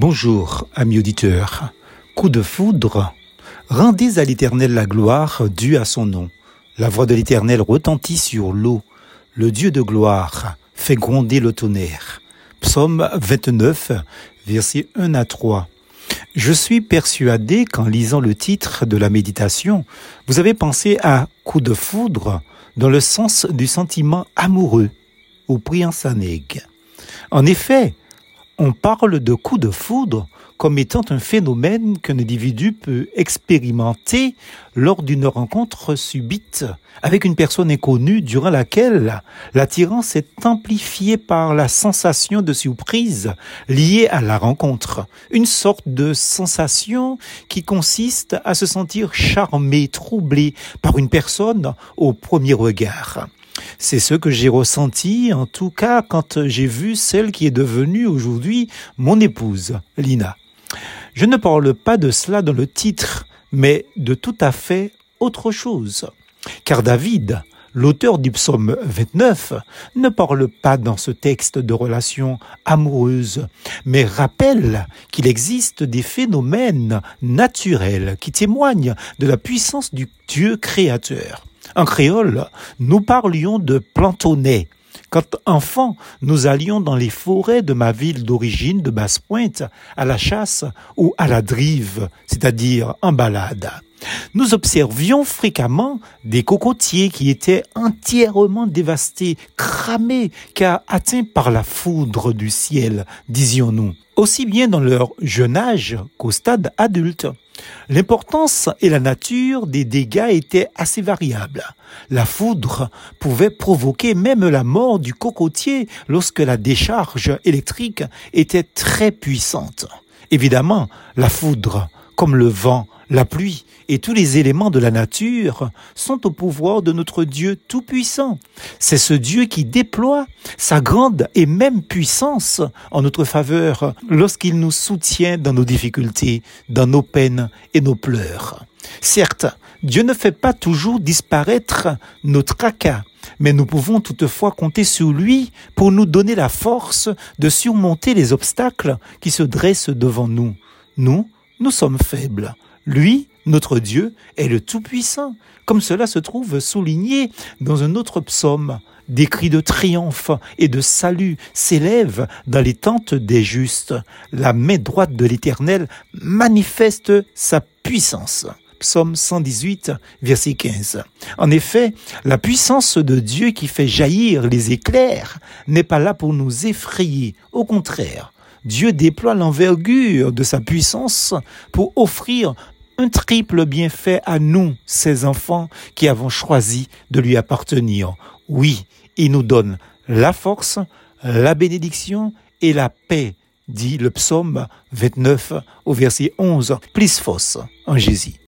Bonjour, amis auditeurs. Coup de foudre. Rendez à l'Éternel la gloire due à son nom. La voix de l'Éternel retentit sur l'eau. Le Dieu de gloire fait gronder le tonnerre. Psaume 29, versets 1 à 3. Je suis persuadé qu'en lisant le titre de la méditation, vous avez pensé à coup de foudre dans le sens du sentiment amoureux au Priansaneg. En effet, on parle de coup de foudre comme étant un phénomène qu'un individu peut expérimenter lors d'une rencontre subite avec une personne inconnue durant laquelle l'attirance est amplifiée par la sensation de surprise liée à la rencontre. Une sorte de sensation qui consiste à se sentir charmé, troublé par une personne au premier regard. C'est ce que j'ai ressenti, en tout cas, quand j'ai vu celle qui est devenue aujourd'hui mon épouse, Lina. Je ne parle pas de cela dans le titre, mais de tout à fait autre chose. Car David, l'auteur du psaume 29, ne parle pas dans ce texte de relations amoureuses, mais rappelle qu'il existe des phénomènes naturels qui témoignent de la puissance du Dieu créateur. En créole, nous parlions de plantonnet. Quand enfant, nous allions dans les forêts de ma ville d'origine de Basse-Pointe à la chasse ou à la drive, c'est-à-dire en balade. Nous observions fréquemment des cocotiers qui étaient entièrement dévastés, cramés, car atteints par la foudre du ciel, disions-nous, aussi bien dans leur jeune âge qu'au stade adulte. L'importance et la nature des dégâts étaient assez variables. La foudre pouvait provoquer même la mort du cocotier lorsque la décharge électrique était très puissante. Évidemment, la foudre, comme le vent, la pluie et tous les éléments de la nature sont au pouvoir de notre Dieu Tout-Puissant. C'est ce Dieu qui déploie sa grande et même puissance en notre faveur lorsqu'il nous soutient dans nos difficultés, dans nos peines et nos pleurs. Certes, Dieu ne fait pas toujours disparaître nos tracas, mais nous pouvons toutefois compter sur lui pour nous donner la force de surmonter les obstacles qui se dressent devant nous. Nous, nous sommes faibles. Lui, notre Dieu, est le Tout-Puissant, comme cela se trouve souligné dans un autre psaume. Des cris de triomphe et de salut s'élèvent dans les tentes des justes. La main droite de l'Éternel manifeste sa puissance. Psaume 118, verset 15. En effet, la puissance de Dieu qui fait jaillir les éclairs n'est pas là pour nous effrayer. Au contraire, Dieu déploie l'envergure de sa puissance pour offrir un triple bienfait à nous, ses enfants, qui avons choisi de lui appartenir. Oui, il nous donne la force, la bénédiction et la paix, dit le psaume 29 au verset 11, plus fausse en Jésus.